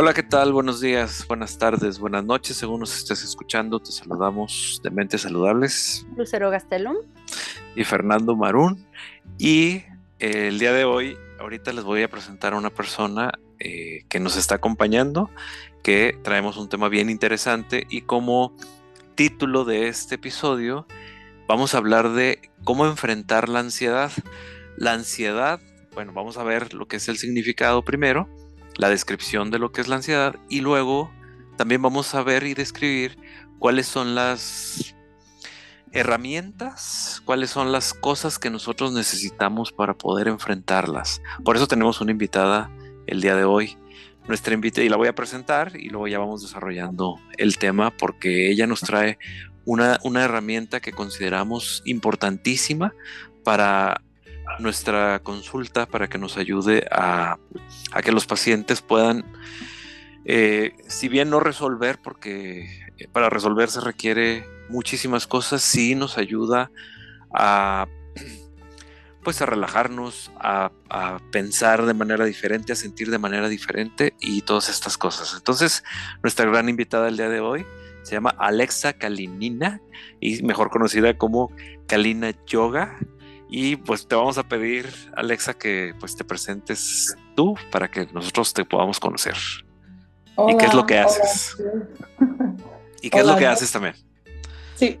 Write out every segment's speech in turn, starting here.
Hola, ¿qué tal? Buenos días, buenas tardes, buenas noches, según nos estés escuchando. Te saludamos de Mentes Saludables. Lucero Gastelum. Y Fernando Marún. Y eh, el día de hoy, ahorita les voy a presentar a una persona eh, que nos está acompañando, que traemos un tema bien interesante y como título de este episodio vamos a hablar de cómo enfrentar la ansiedad. La ansiedad, bueno, vamos a ver lo que es el significado primero, la descripción de lo que es la ansiedad y luego también vamos a ver y describir cuáles son las herramientas, cuáles son las cosas que nosotros necesitamos para poder enfrentarlas. Por eso tenemos una invitada el día de hoy. Nuestra invitada, y la voy a presentar y luego ya vamos desarrollando el tema porque ella nos trae una, una herramienta que consideramos importantísima para nuestra consulta, para que nos ayude a, a que los pacientes puedan, eh, si bien no resolver, porque para resolver se requiere muchísimas cosas, sí nos ayuda a pues a relajarnos, a, pensar de manera diferente, a sentir de manera diferente y todas estas cosas. Entonces, nuestra gran invitada el día de hoy se llama Alexa Kalinina y mejor conocida como Kalina Yoga. Y pues te vamos a pedir, Alexa, que pues te presentes tú para que nosotros te podamos conocer. ¿Y qué es lo que haces? ¿Y qué es lo que haces también? Sí,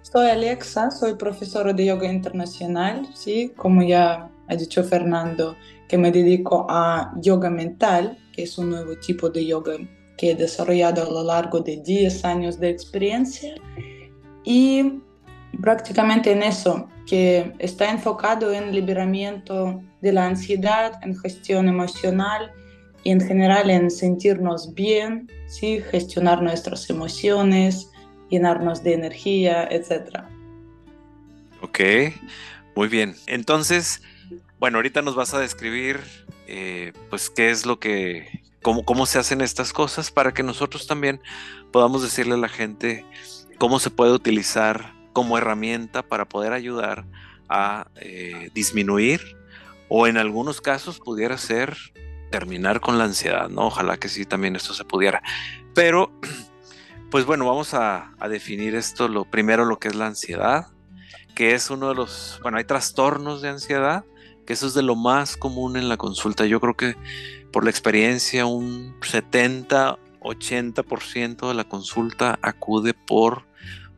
soy Alexa, soy profesora de yoga internacional, ¿sí? Como ya ha dicho Fernando, que me dedico a yoga mental, que es un nuevo tipo de yoga que he desarrollado a lo largo de 10 años de experiencia. Y prácticamente en eso, que está enfocado en liberamiento de la ansiedad, en gestión emocional y en general en sentirnos bien, ¿sí? gestionar nuestras emociones, llenarnos de energía, etc. Ok, muy bien. Entonces, bueno, ahorita nos vas a describir eh, pues qué es lo que, cómo, cómo se hacen estas cosas para que nosotros también podamos decirle a la gente cómo se puede utilizar como herramienta para poder ayudar a eh, disminuir o en algunos casos pudiera ser terminar con la ansiedad, ¿no? Ojalá que sí también esto se pudiera. Pero, pues bueno, vamos a, definir esto, lo primero lo que es la ansiedad, que es uno de los, bueno, hay trastornos de ansiedad, que eso es de lo más común en la consulta. Yo creo que por la experiencia un 70, 80% de la consulta acude por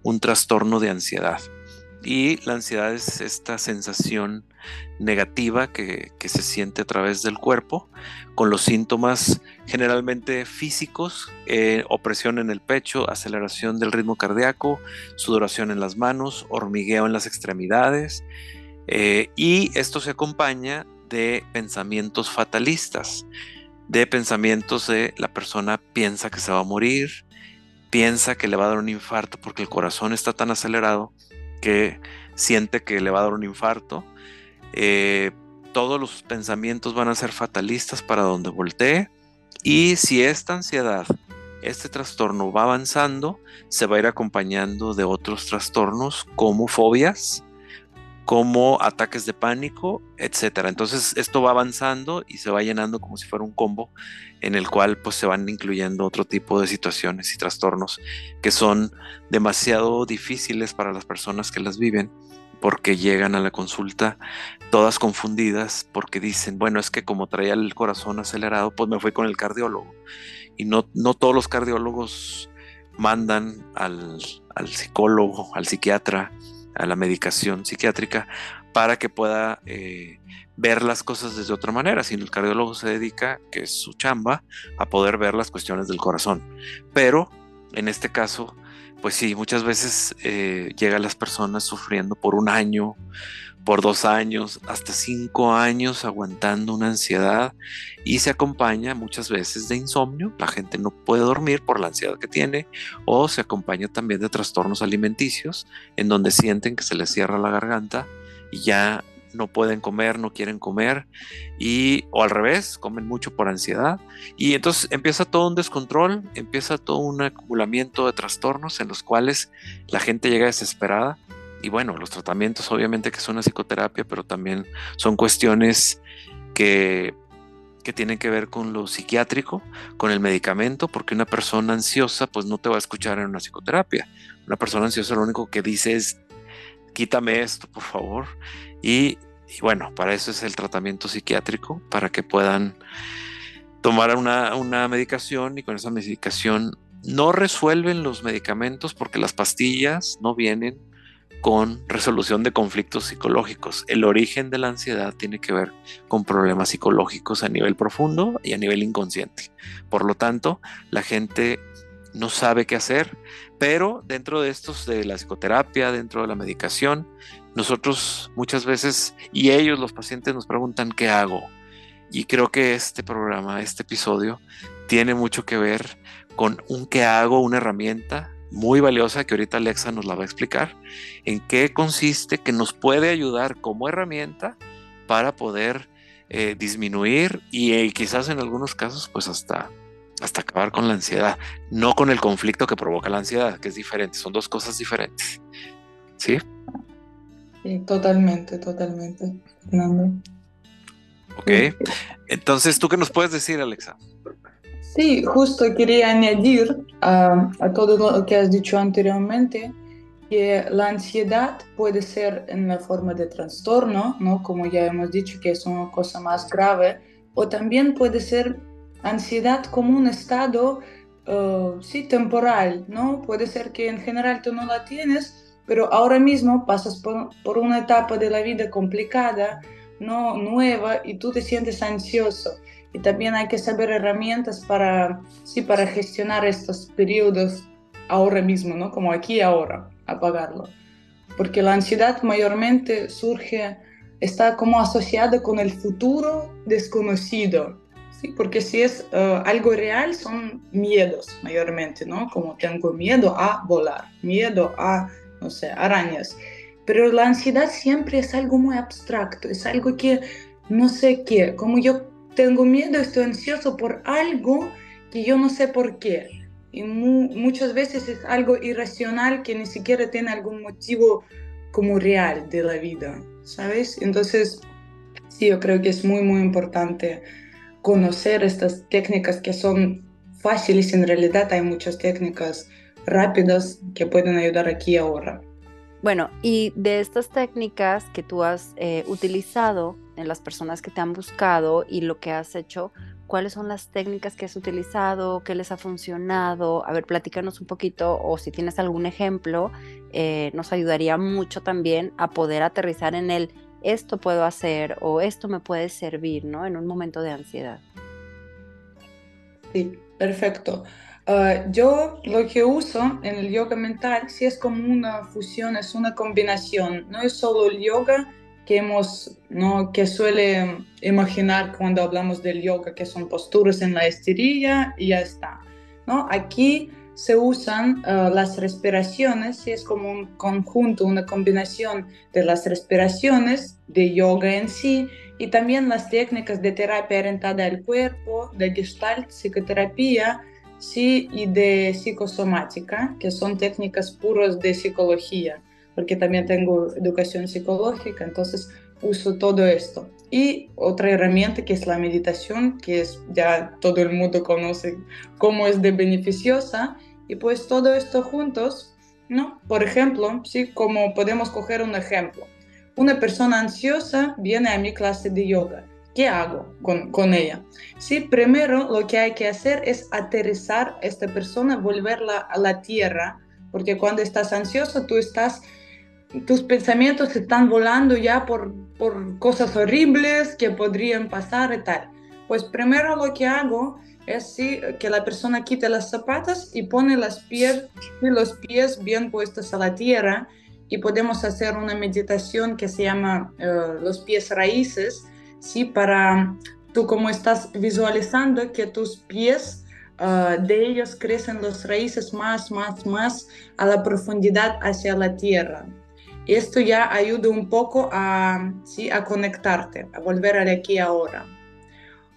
un trastorno de ansiedad. Y la ansiedad es esta sensación negativa que, se siente a través del cuerpo, con los síntomas generalmente físicos, eh, opresión en el pecho, aceleración del ritmo cardíaco, sudoración en las manos, hormigueo en las extremidades, eh, y esto se acompaña de pensamientos fatalistas, de pensamientos de la persona piensa que se va a morir, piensa que le va a dar un infarto porque el corazón está tan acelerado que siente que le va a dar un infarto. Eh, todos los pensamientos van a ser fatalistas para donde voltee. Y si esta ansiedad, este trastorno va avanzando, se va a ir acompañando de otros trastornos como fobias, como ataques de pánico, etcétera. Entonces esto va avanzando y se va llenando como si fuera un combo en el cual pues se van incluyendo otro tipo de situaciones y trastornos que son demasiado difíciles para las personas que las viven porque llegan a la consulta todas confundidas porque dicen, bueno, es que como traía el corazón acelerado, pues me fui con el cardiólogo. Y no, no todos los cardiólogos mandan al, al psicólogo, al psiquiatra, a la medicación psiquiátrica para que pueda eh, ver las cosas desde otra manera, sino el cardiólogo se dedica, que es su chamba, a poder ver las cuestiones del corazón. Pero en este caso, pues sí, muchas veces eh, llegan las personas sufriendo por un año, por dos años, hasta cinco años aguantando una ansiedad y se acompaña muchas veces de insomnio. La gente no puede dormir por la ansiedad que tiene o se acompaña también de trastornos alimenticios en donde sienten que se les cierra la garganta y ya no pueden comer, no quieren comer y o al revés, comen mucho por ansiedad y entonces empieza todo un descontrol, empieza todo un acumulamiento de trastornos en los cuales la gente llega desesperada y bueno, los tratamientos obviamente que son una psicoterapia, pero también son cuestiones que, que tienen que ver con lo psiquiátrico, con el medicamento, porque una persona ansiosa pues no te va a escuchar en una psicoterapia. Una persona ansiosa lo único que dice es quítame esto, por favor. Y, bueno, para eso es el tratamiento psiquiátrico, para que puedan tomar una, una medicación y con esa medicación no resuelven los medicamentos porque las pastillas no vienen con resolución de conflictos psicológicos. El origen de la ansiedad tiene que ver con problemas psicológicos a nivel profundo y a nivel inconsciente. Por lo tanto, la gente no sabe qué hacer, pero dentro de estos de la psicoterapia, dentro de la medicación, nosotros muchas veces y ellos los pacientes nos preguntan qué hago. Y creo que este programa, este episodio tiene mucho que ver con un qué hago, una herramienta muy valiosa que ahorita Alexa nos la va a explicar, en qué consiste, que nos puede ayudar como herramienta para poder eh, disminuir y eh, quizás en algunos casos pues hasta, hasta acabar con la ansiedad, no con el conflicto que provoca la ansiedad, que es diferente, son dos cosas diferentes. ¿Sí? Sí, totalmente, totalmente. Ok, entonces, ¿tú qué nos puedes decir, Alexa? Sí, justo quería añadir a, todo lo que has dicho anteriormente que la ansiedad puede ser en la forma de trastorno, ¿no? como ya hemos dicho que es una cosa más grave, o también puede ser ansiedad como un estado uh, sí, temporal, ¿no? Puede ser que en general tú no la tienes, pero ahora mismo pasas por, por una etapa de la vida complicada, no nueva, y tú te sientes ansioso y también hay que saber herramientas para, sí, para gestionar estos periodos ahora mismo, ¿no? Como aquí y ahora, apagarlo. Porque la ansiedad mayormente surge, está como asociada con el futuro desconocido, ¿sí? Porque si es uh, algo real, son miedos mayormente, ¿no? Como tengo miedo a volar, miedo a, no sé, arañas. Pero la ansiedad siempre es algo muy abstracto, es algo que no sé qué, como yo tengo miedo, estoy ansioso por algo que yo no sé por qué. Y muchas veces es algo irracional que ni siquiera tiene algún motivo como real de la vida, ¿sabes? Entonces, sí, yo creo que es muy, muy importante conocer estas técnicas que son fáciles. En realidad hay muchas técnicas rápidas que pueden ayudar aquí ahora. Bueno, y de estas técnicas que tú has eh, utilizado en las personas que te han buscado y lo que has hecho, ¿cuáles son las técnicas que has utilizado? ¿Qué les ha funcionado? A ver, platícanos un poquito o si tienes algún ejemplo, eh, nos ayudaría mucho también a poder aterrizar en el esto puedo hacer o esto me puede servir, ¿no? En un momento de ansiedad. Sí, perfecto. Ah, yo lo que uso en el yoga mental sí es como una fusión, es una combinación, no es solo el yoga que hemos, ¿no? que suele imaginar cuando hablamos del yoga, que son posturas en la esterilla y ya está. ¿no? Aquí se usan ah, las respiraciones, sí es como un conjunto, una combinación de las respiraciones, de yoga en sí, y también las técnicas de terapia orientada al cuerpo, de gestalt, psicoterapia, sí, y de psicosomática, que son técnicas puras de psicología, porque también tengo educación psicológica, entonces uso todo esto. Y otra herramienta que es la meditación, que es ya todo el mundo conoce cómo es de beneficiosa, y pues todo esto juntos, ¿no? Por ejemplo, sí, como podemos coger un ejemplo. Una persona ansiosa viene a mi clase de yoga ¿Qué hago con, con, ella? Sí, primero lo que hay que hacer es aterrizar a esta persona, volverla a la tierra, porque cuando estás ansioso, tú estás, tus pensamientos están volando ya por, por cosas horribles que podrían pasar y tal. Pues primero lo que hago es sí, que la persona quite las zapatas y pone las pies, los pies bien puestos a la tierra y podemos hacer una meditación que se llama uh, los pies raíces, ¿sí? Para tú como estás visualizando que tus pies, uh, de ellos crecen las raíces más, más, más a la profundidad hacia la tierra. Esto ya ayuda un poco a, ¿sí? a conectarte, a volver al aquí ahora.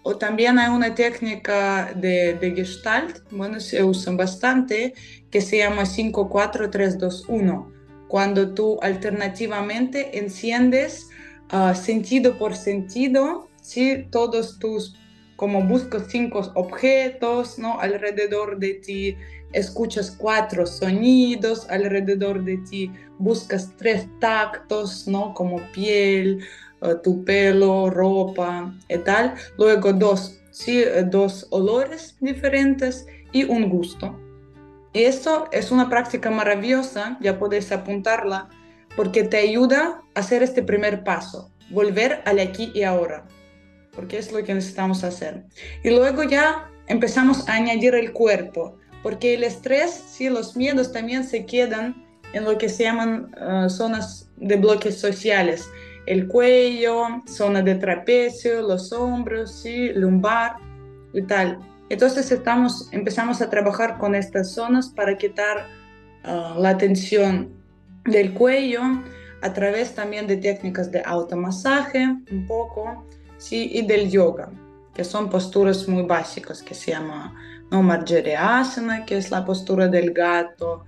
O también hay una técnica de, de Gestalt, bueno, se usa bastante, que se llama 54321, cuando tú alternativamente enciendes Ah, sentido por sentido, ¿sí? todos tus como buscas cinco objetos, ¿no? Alrededor de ti, escuchas cuatro sonidos alrededor de ti, buscas tres tactos, ¿no? Como piel, eh, tu pelo, ropa y tal. Luego dos, ¿sí? Eh, dos olores diferentes y un gusto. Y esto es una práctica maravillosa, ya podéis apuntarla, porque te ayuda a hacer este primer paso, volver al aquí y ahora porque es lo que necesitamos hacer. Y luego ya empezamos a añadir el cuerpo, porque el estrés, sí, los miedos también se quedan en lo que se llaman uh, zonas de bloques sociales, el cuello, zona de trapecio, los hombros, sí, lumbar y tal. Entonces estamos, empezamos a trabajar con estas zonas para quitar uh, la tensión del cuello a través también de técnicas de automasaje, un poco, ¿sí? y del yoga, que son posturas muy básicas, que se llama ¿no? Asana, que es la postura del gato,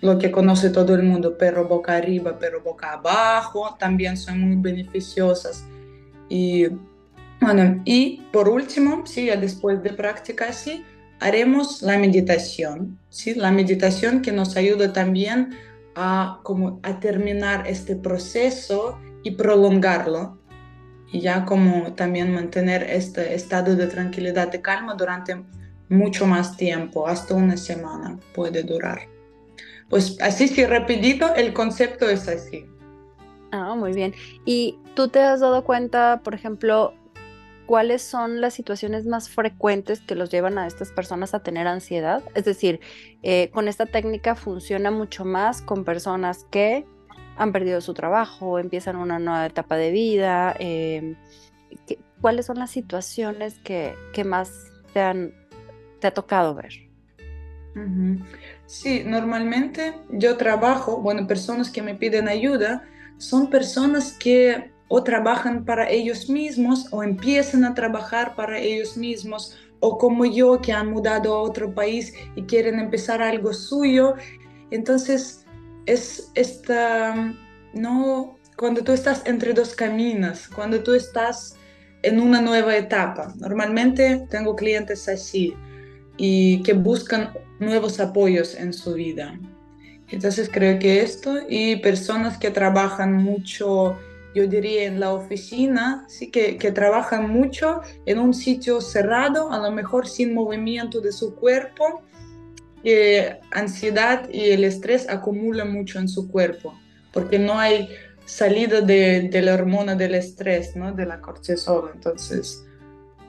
lo que conoce todo el mundo, perro boca arriba, perro boca abajo, también son muy beneficiosas. Y bueno, y por último, sí, después de practicar así, haremos la meditación, ¿sí? La meditación que nos ayuda también a, como, a terminar este proceso y prolongarlo, y ya como también mantener este estado de tranquilidad y calma durante mucho más tiempo, hasta una semana puede durar. Pues así, si rapidito, el concepto es así. Ah, muy bien. ¿Y tú te has dado cuenta, por ejemplo, cuáles son las situaciones más frecuentes que los llevan a estas personas a tener ansiedad? Es decir, eh, con esta técnica funciona mucho más con personas que han perdido su trabajo, empiezan una nueva etapa de vida. Em, ¿Cuáles son las situaciones que, más te, han, te ha tocado ver? Sí, normalmente yo trabajo, bueno, personas que me piden ayuda son personas que o trabajan para ellos mismos o empiezan a trabajar para ellos mismos o como yo que han mudado a otro país y quieren empezar algo suyo. Entonces, es esta, no, cuando tú estás entre dos caminos, cuando tú estás en una nueva etapa. Normalmente tengo clientes así y que buscan nuevos apoyos en su vida. Entonces creo que esto y personas que trabajan mucho, yo diría en la oficina, sí que, que trabajan mucho en un sitio cerrado, a lo mejor sin movimiento de su cuerpo que ansiedad y el estrés acumulan mucho en su cuerpo, porque no hay salida de, la hormona del estrés, ¿no? de la cortisol. Entonces,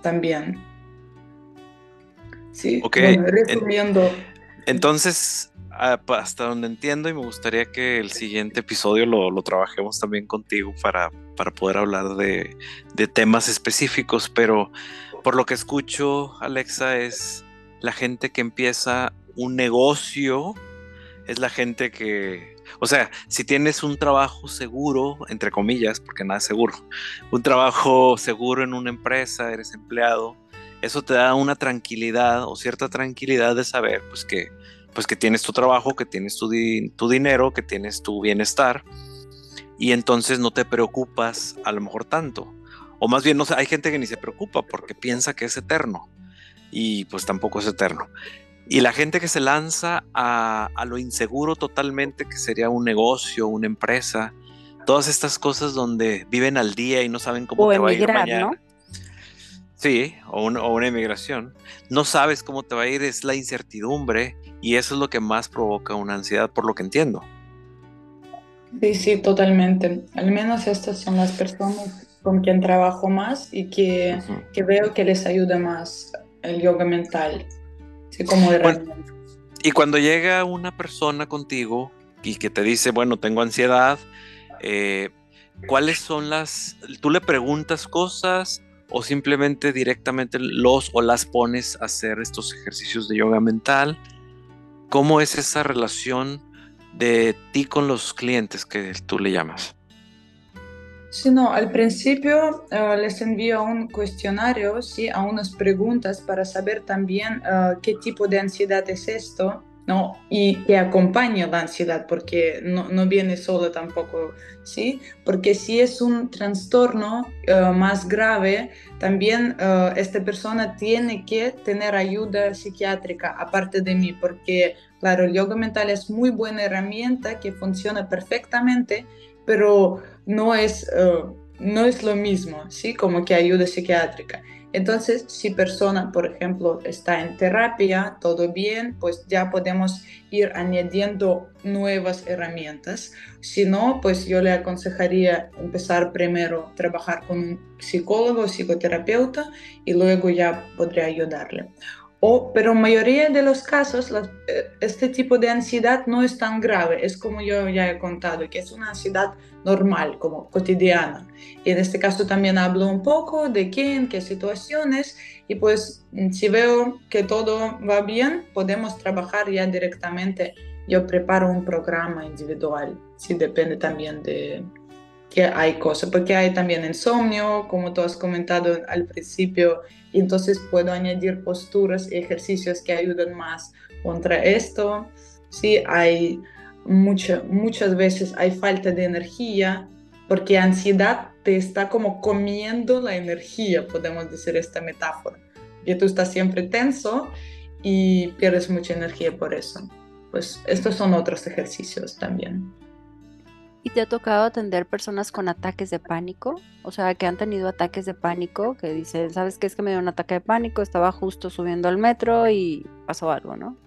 también. Sí, resumiendo. Entonces, hasta donde entiendo, y me gustaría que el siguiente episodio lo, lo trabajemos también contigo para, para poder hablar de, de temas específicos, pero por lo que escucho, Alexa, es la gente que empieza un negocio es la gente que, o sea, si tienes un trabajo seguro, entre comillas, porque nada es seguro, un trabajo seguro en una empresa, eres empleado, eso te da una tranquilidad o cierta tranquilidad de saber, pues que, pues que tienes tu trabajo, que tienes tu, tu dinero, que tienes tu bienestar, y entonces no te preocupas a lo mejor tanto. O más bien, no sé, hay gente que ni se preocupa porque piensa que es eterno y pues tampoco es eterno. Y la gente que se lanza a, lo inseguro totalmente, que sería un negocio, una empresa, todas estas cosas donde viven al día y no saben cómo te va a ir mañana. ¿no? Sí, o, o, una emigración. No sabes cómo te va a ir, es la incertidumbre y eso es lo que más provoca una ansiedad, por lo que entiendo. Sí, sí, totalmente. Al menos estas son las personas con quien trabajo más y que, que veo que les ayuda más el yoga mental como y cuando llega una persona contigo y que te dice, bueno, tengo ansiedad, eh, ¿cuáles son las... ¿Tú le preguntas cosas o simplemente directamente los o las pones a hacer estos ejercicios de yoga mental? ¿Cómo es esa relación de ti con los clientes que tú le llamas? Sí, no, al principio eh, les envío un cuestionario, sí, a unas preguntas para saber también eh, qué tipo de ansiedad es esto, ¿no? Y que acompaña la ansiedad, porque no, no viene solo tampoco, ¿sí? Porque si es un trastorno eh, más grave, también uh, esta persona tiene que tener ayuda psiquiátrica aparte de mí, porque, claro, el yoga mental es muy buena herramienta que funciona perfectamente, pero no es, uh, no es lo mismo, ¿sí? Como que ayuda psiquiátrica. Entonces, si persona, por ejemplo, está en terapia, todo bien, pues ya podemos ir añadiendo nuevas herramientas. Si no, pues yo le aconsejaría empezar primero a trabajar con un psicólogo o psicoterapeuta y luego ya podría ayudarle. O, pero en mayoría de los casos, eh, este tipo de ansiedad no es tan grave, es como yo ya he contado, que es una ansiedad normal, como cotidiana. Y en este caso también hablo un poco de quién, qué situaciones, y pues mm, si veo que todo va bien, podemos trabajar ya directamente. Yo preparo un programa individual, si depende también de que hay cosas, porque hay también insomnio, como tú has comentado al principio, entonces puedo añadir posturas y ejercicios que ayudan más contra esto. Sí, hay muchas veces hay falta de energía porque ansiedad te está como comiendo la energía, podemos decir esta metáfora. Y tú estás siempre tenso y pierdes mucha energía por eso. Pues estos son otros ejercicios también. ¿Y te ha tocado atender personas con ataques de pánico? O sea, que han tenido ataques de pánico, que dicen, ¿sabes qué es que me dio un ataque de pánico? Estaba justo subiendo al metro y pasó algo, ¿no?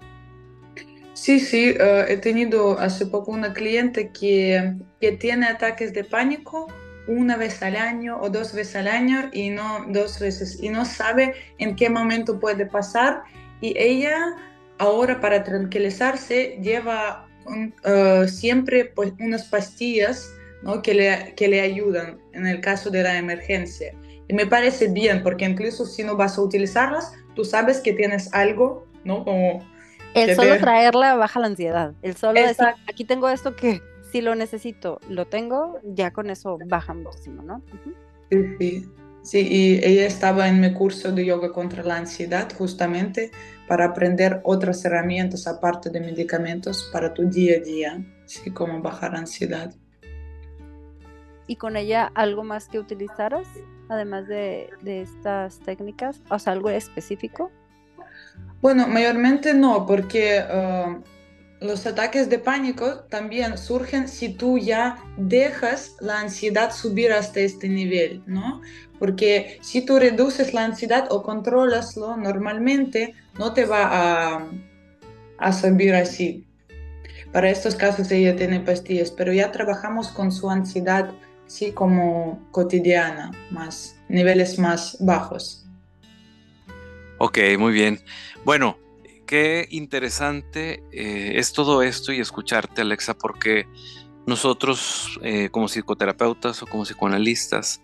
Sí, sí, uh, he tenido hace poco una cliente que, que, tiene ataques de pánico una vez al año o dos veces al año y no dos veces y no sabe en qué momento puede pasar y ella ahora para tranquilizarse lleva uh, siempre pues unas pastillas ¿no? que, le, que le ayudan en el caso de la emergencia. Y me parece bien porque incluso si no vas a utilizarlas, tú sabes que tienes algo, ¿no? Como el solo traerla baja la ansiedad. El solo decir, aquí tengo esto que si lo necesito, lo tengo, ya con eso baja muchísimo, ¿no? Sí, sí. Sí, y ella estaba en mi curso de yoga contra la ansiedad justamente para aprender otras herramientas aparte de medicamentos para tu día a día, así como bajar ansiedad. ¿Y con ella algo más que utilizaras, además de, de estas técnicas? O sea, algo específico? Bueno, mayormente no, porque uh, los ataques de pánico también surgen si tú ya dejas la ansiedad subir hasta este nivel, ¿no? Porque si tú reduces la ansiedad o controlaslo normalmente, no te va a, a subir así. Para estos casos ella tiene pastillas, pero ya trabajamos con su ansiedad, sí, como cotidiana, más niveles más bajos. Ok, muy bien. Bueno, qué interesante eh, es todo esto y escucharte, Alexa, porque nosotros eh, como psicoterapeutas o como psicoanalistas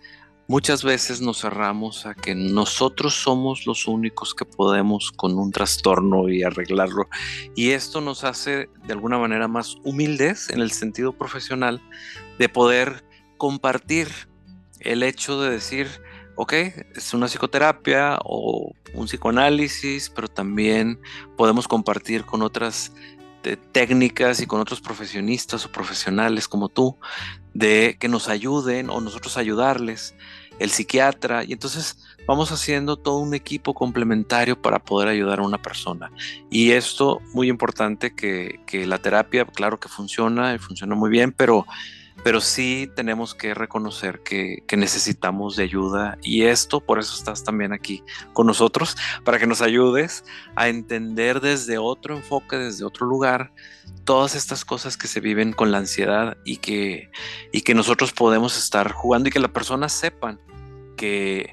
muchas veces nos cerramos a que nosotros somos los únicos que podemos con un trastorno y arreglarlo. Y esto nos hace de alguna manera más humildes en el sentido profesional de poder compartir el hecho de decir, ok, es una psicoterapia o un psicoanálisis, pero también podemos compartir con otras técnicas y con otros profesionistas o profesionales como tú, de que nos ayuden o nosotros ayudarles, el psiquiatra, y entonces vamos haciendo todo un equipo complementario para poder ayudar a una persona. Y esto, muy importante, que, que la terapia, claro que funciona y funciona muy bien, pero pero sí tenemos que reconocer que, necesitamos de ayuda y esto, por eso estás también aquí con nosotros, para que nos ayudes a entender desde otro enfoque, desde otro lugar, todas estas cosas que se viven con la ansiedad y que, y que nosotros podemos estar jugando y que las personas sepan que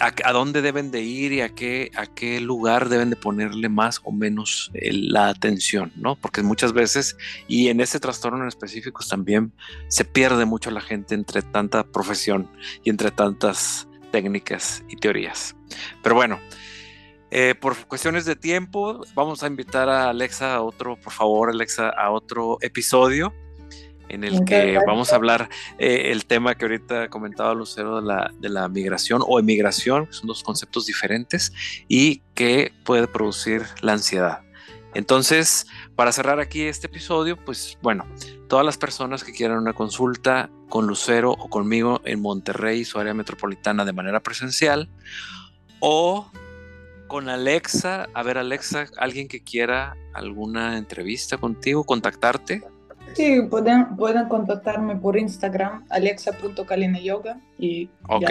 a, dónde deben de ir y a qué, a qué lugar deben de ponerle más o menos la atención, ¿no? Porque muchas veces, y en ese trastorno en específicos también, se pierde mucho la gente entre tanta profesión y entre tantas técnicas y teorías. Pero bueno, eh, por cuestiones de tiempo, vamos a invitar a Alexa a otro, por favor, Alexa, a otro episodio en el que vamos a hablar eh, el tema que ahorita comentaba Lucero de la, de la migración o emigración, son dos conceptos diferentes y que puede producir la ansiedad. Entonces, para cerrar aquí este episodio, pues bueno, todas las personas que quieran una consulta con Lucero o conmigo en Monterrey, su área metropolitana de manera presencial, o con Alexa, a ver Alexa, alguien que quiera alguna entrevista contigo, contactarte. Sí, pueden, pueden contactarme por Instagram, alexa.kalinayoga y Ok.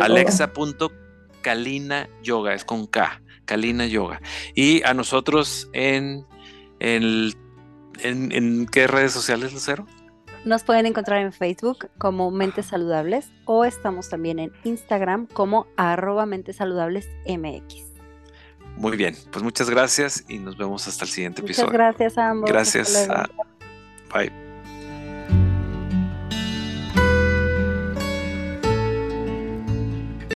Alexa.kalinayoga, es con K, Kalina Yoga. Y a nosotros en, en, en, en qué redes sociales, Lucero? Nos pueden encontrar en Facebook como Mentes Saludables o estamos también en Instagram como arroba Mentes Saludables MX. Muy bien, pues muchas gracias y nos vemos hasta el siguiente Muchas episodio. gracias a ambos. Gracias. A, bye.